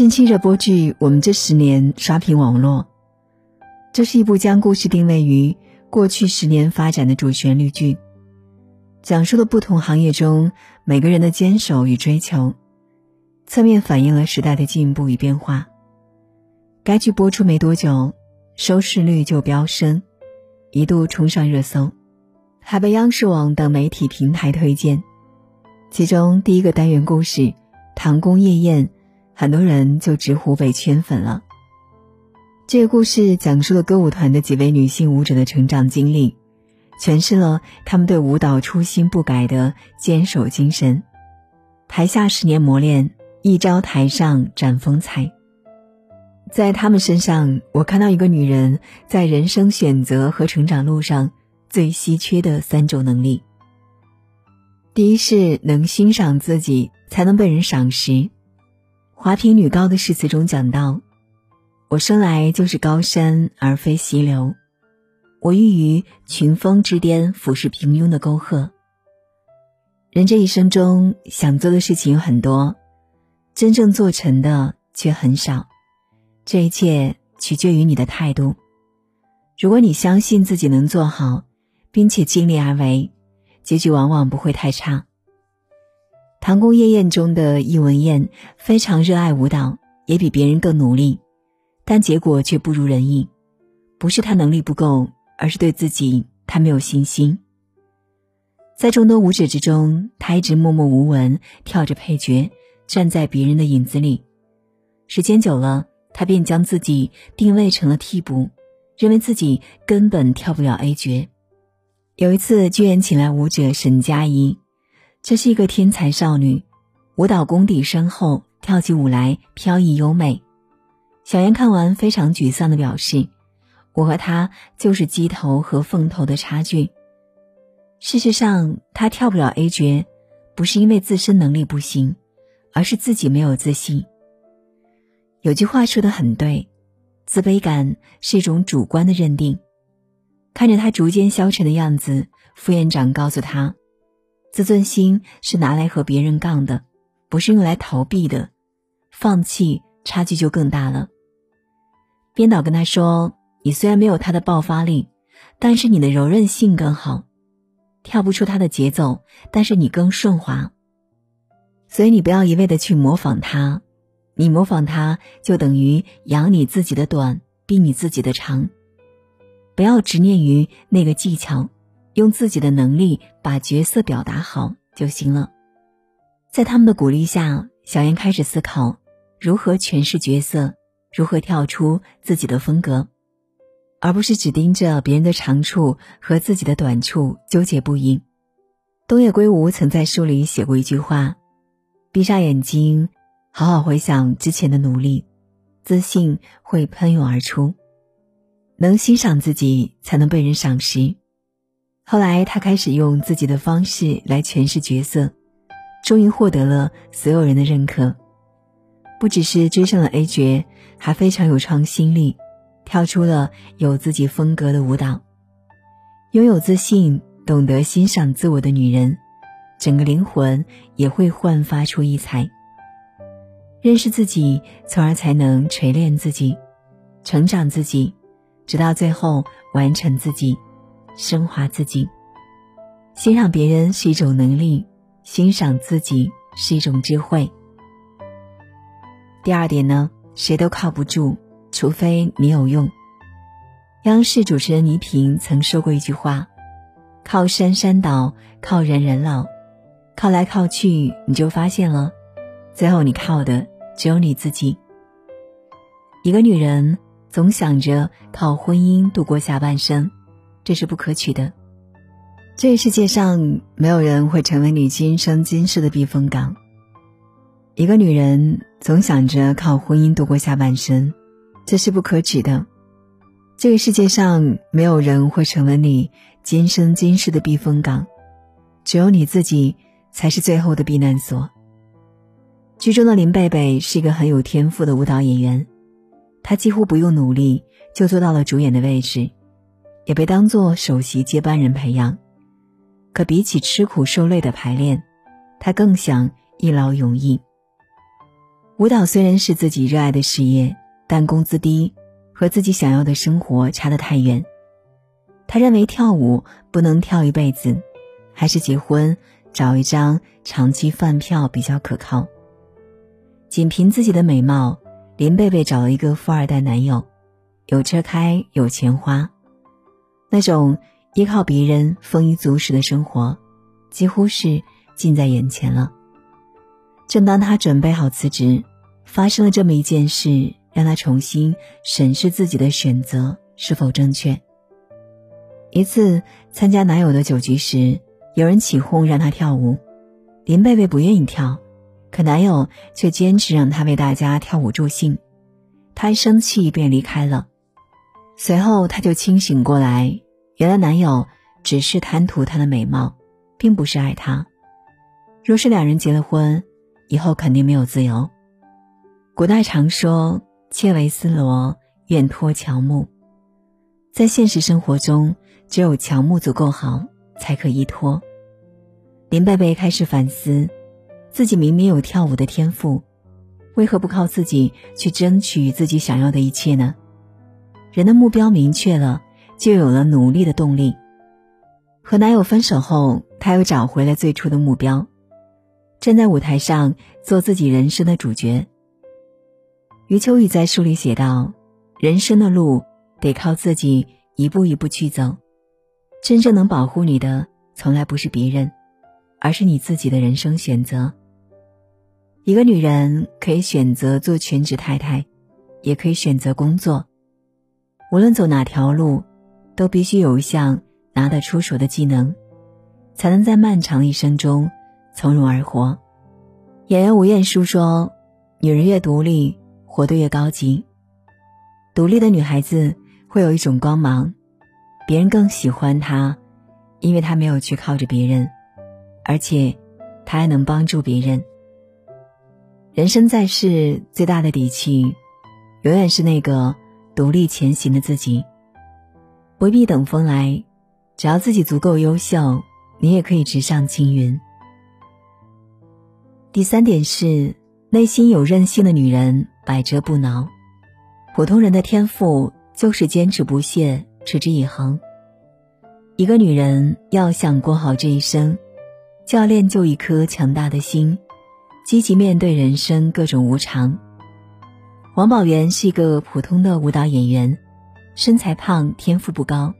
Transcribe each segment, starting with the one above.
近期热播剧《我们这十年》刷屏网络。这是一部将故事定位于过去十年发展的主旋律剧，讲述了不同行业中每个人的坚守与追求，侧面反映了时代的进步与变化。该剧播出没多久，收视率就飙升，一度冲上热搜，还被央视网等媒体平台推荐。其中第一个单元故事《唐宫夜宴》。很多人就直呼被圈粉了。这个故事讲述了歌舞团的几位女性舞者的成长经历，诠释了她们对舞蹈初心不改的坚守精神。台下十年磨练，一朝台上展风采。在她们身上，我看到一个女人在人生选择和成长路上最稀缺的三种能力。第一是能欣赏自己，才能被人赏识。华坪女高的诗词中讲到：“我生来就是高山而非溪流，我欲于群峰之巅俯视平庸的沟壑。”人这一生中想做的事情有很多，真正做成的却很少。这一切取决于你的态度。如果你相信自己能做好，并且尽力而为，结局往往不会太差。唐宫夜宴中的易文艳非常热爱舞蹈，也比别人更努力，但结果却不如人意。不是她能力不够，而是对自己她没有信心。在众多舞者之中，她一直默默无闻，跳着配角，站在别人的影子里。时间久了，她便将自己定位成了替补，认为自己根本跳不了 A 角。有一次，剧院请来舞者沈佳宜。这是一个天才少女，舞蹈功底深厚，跳起舞来飘逸优美。小妍看完非常沮丧的表示：“我和她就是鸡头和凤头的差距。”事实上，她跳不了 A 角，不是因为自身能力不行，而是自己没有自信。有句话说的很对，自卑感是一种主观的认定。看着她逐渐消沉的样子，副院长告诉她。自尊心是拿来和别人杠的，不是用来逃避的。放弃，差距就更大了。编导跟他说：“你虽然没有他的爆发力，但是你的柔韧性更好，跳不出他的节奏，但是你更顺滑。所以你不要一味的去模仿他，你模仿他就等于扬你自己的短，逼你自己的长。不要执念于那个技巧。”用自己的能力把角色表达好就行了。在他们的鼓励下，小妍开始思考如何诠释角色，如何跳出自己的风格，而不是只盯着别人的长处和自己的短处纠结不已。东野圭吾曾在书里写过一句话：“闭上眼睛，好好回想之前的努力，自信会喷涌而出。能欣赏自己，才能被人赏识。”后来，他开始用自己的方式来诠释角色，终于获得了所有人的认可。不只是追上了 A 角，还非常有创新力，跳出了有自己风格的舞蹈。拥有自信、懂得欣赏自我的女人，整个灵魂也会焕发出异彩。认识自己，从而才能锤炼自己，成长自己，直到最后完成自己。升华自己，欣赏别人是一种能力，欣赏自己是一种智慧。第二点呢，谁都靠不住，除非你有用。央视主持人倪萍曾说过一句话：“靠山山倒，靠人人老，靠来靠去，你就发现了，最后你靠的只有你自己。”一个女人总想着靠婚姻度过下半生。这是不可取的。这个世界上没有人会成为你今生今世的避风港。一个女人总想着靠婚姻度过下半生，这是不可取的。这个世界上没有人会成为你今生今世的避风港，只有你自己才是最后的避难所。剧中的林贝贝是一个很有天赋的舞蹈演员，她几乎不用努力就做到了主演的位置。也被当做首席接班人培养，可比起吃苦受累的排练，他更想一劳永逸。舞蹈虽然是自己热爱的事业，但工资低，和自己想要的生活差得太远。他认为跳舞不能跳一辈子，还是结婚找一张长期饭票比较可靠。仅凭自己的美貌，林贝贝找了一个富二代男友，有车开，有钱花，那种依靠别人丰衣足食的生活，几乎是近在眼前了。正当他准备好辞职，发生了这么一件事，让他重新审视自己的选择是否正确。一次参加男友的酒局时，有人起哄让她跳舞，林贝贝不愿意跳，可男友却坚持让她为大家跳舞助兴，她一生气便离开了。随后她就清醒过来，原来男友只是贪图她的美貌，并不是爱她。若是两人结了婚，以后肯定没有自由。古代常说“切为丝罗，愿脱乔木”，在现实生活中。只有乔木足够好，才可依托。林贝贝开始反思，自己明明有跳舞的天赋，为何不靠自己去争取自己想要的一切呢？人的目标明确了，就有了努力的动力。和男友分手后，她又找回了最初的目标，站在舞台上做自己人生的主角。余秋雨在书里写道：“人生的路得靠自己一步一步去走。”真正能保护你的，从来不是别人，而是你自己的人生选择。一个女人可以选择做全职太太，也可以选择工作。无论走哪条路，都必须有一项拿得出手的技能，才能在漫长一生中从容而活。演员吴彦姝说：“女人越独立，活得越高级。独立的女孩子会有一种光芒。”别人更喜欢她，因为她没有去靠着别人，而且她还能帮助别人。人生在世，最大的底气，永远是那个独立前行的自己。不必等风来，只要自己足够优秀，你也可以直上青云。第三点是，内心有韧性的女人百折不挠。普通人的天赋就是坚持不懈。持之以恒。一个女人要想过好这一生，就要练就一颗强大的心，积极面对人生各种无常。王宝元是一个普通的舞蹈演员，身材胖，天赋不高，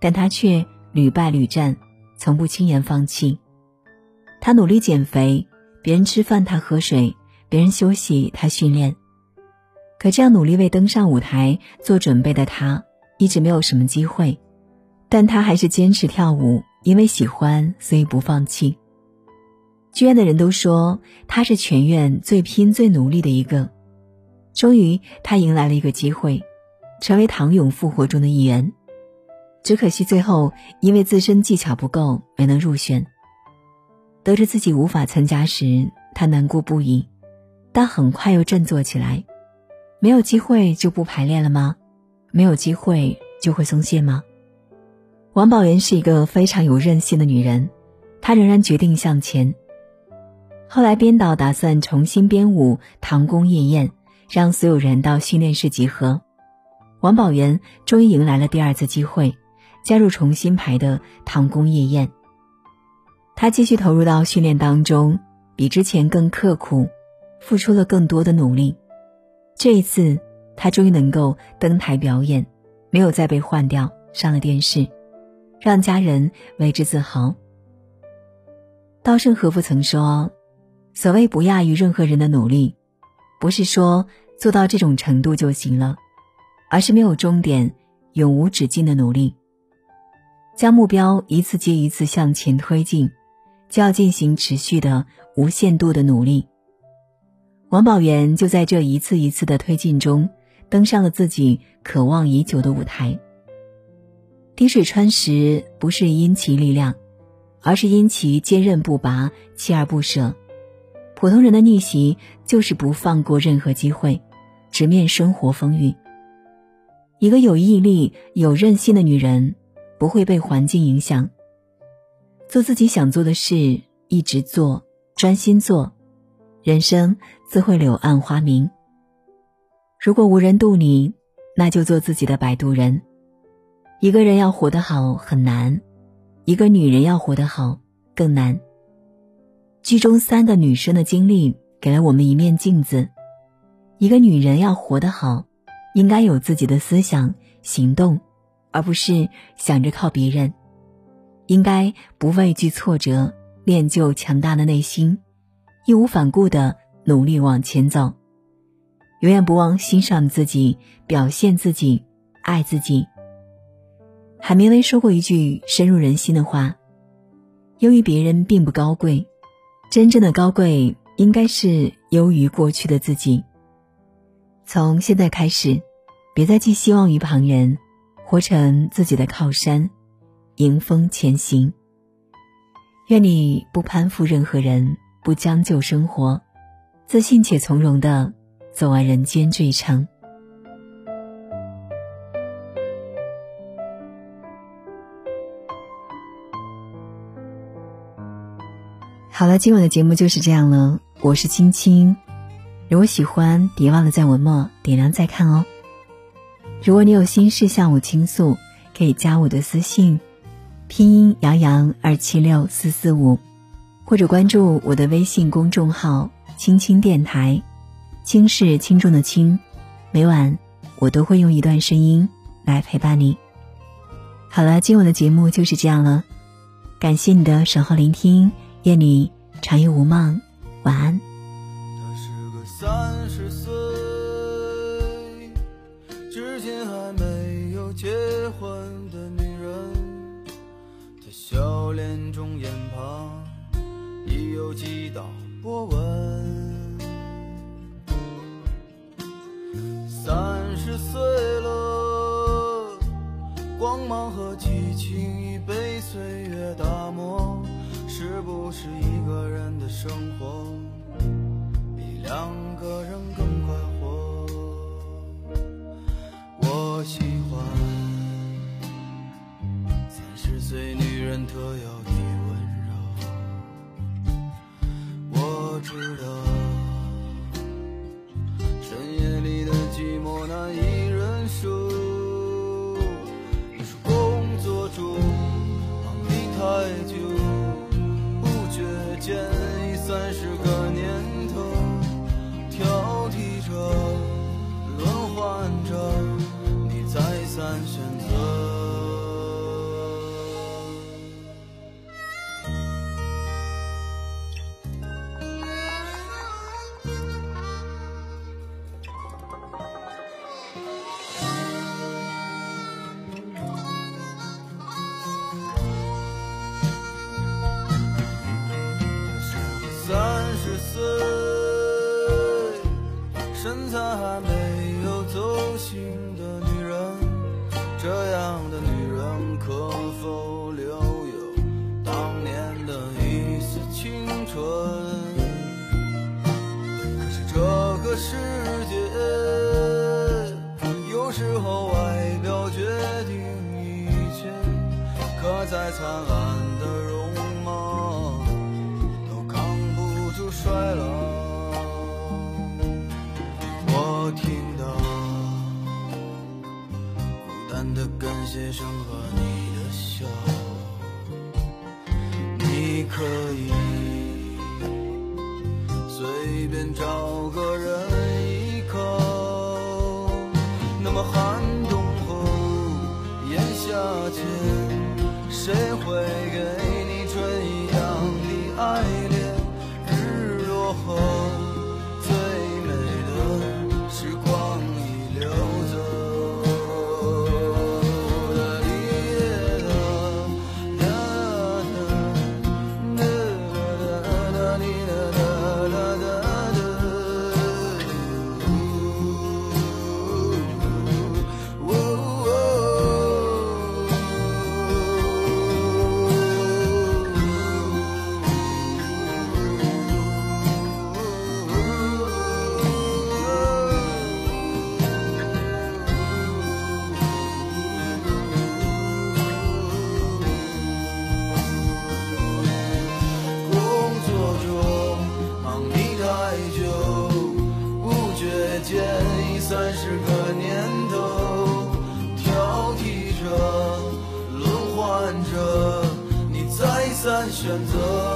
但他却屡败屡战，从不轻言放弃。他努力减肥，别人吃饭他喝水，别人休息他训练。可这样努力为登上舞台做准备的他。一直没有什么机会，但他还是坚持跳舞，因为喜欢，所以不放弃。剧院的人都说他是全院最拼、最努力的一个。终于，他迎来了一个机会，成为唐勇复活中的一员。只可惜最后因为自身技巧不够，没能入选。得知自己无法参加时，他难过不已，但很快又振作起来。没有机会就不排练了吗？没有机会就会松懈吗？王宝元是一个非常有韧性的女人，她仍然决定向前。后来编导打算重新编舞《唐宫夜宴》，让所有人到训练室集合。王宝元终于迎来了第二次机会，加入重新排的《唐宫夜宴》。他继续投入到训练当中，比之前更刻苦，付出了更多的努力。这一次。他终于能够登台表演，没有再被换掉，上了电视，让家人为之自豪。稻盛和夫曾说：“所谓不亚于任何人的努力，不是说做到这种程度就行了，而是没有终点、永无止境的努力。将目标一次接一次向前推进，就要进行持续的、无限度的努力。”王宝元就在这一次一次的推进中。登上了自己渴望已久的舞台。滴水穿石不是因其力量，而是因其坚韧不拔、锲而不舍。普通人的逆袭就是不放过任何机会，直面生活风雨。一个有毅力、有韧性的女人，不会被环境影响，做自己想做的事，一直做，专心做，人生自会柳暗花明。如果无人渡你，那就做自己的摆渡人。一个人要活得好很难，一个女人要活得好更难。剧中三个女生的经历给了我们一面镜子。一个女人要活得好，应该有自己的思想行动，而不是想着靠别人。应该不畏惧挫折，练就强大的内心，义无反顾的努力往前走。永远不忘欣赏自己，表现自己，爱自己。海明威说过一句深入人心的话：“优于别人并不高贵，真正的高贵应该是优于过去的自己。”从现在开始，别再寄希望于旁人，活成自己的靠山，迎风前行。愿你不攀附任何人，不将就生活，自信且从容的走完人间这一程。好了，今晚的节目就是这样了。我是青青，如果喜欢，别忘了在文末点亮再看哦。如果你有心事向我倾诉，可以加我的私信，拼音杨洋二七六四四五，或者关注我的微信公众号“青青电台”，轻是轻重的轻。每晚我都会用一段声音来陪伴你。好了，今晚的节目就是这样了，感谢你的守候聆听。愿你长夜无梦，晚安。她是个三十岁，至今还没有结婚的女人。她笑脸中眼旁已有几道波纹。三十岁了，光芒和激情不是一个人的生活比两个人更快活？我喜欢三十岁女人特有的温柔。我知道可以随便找走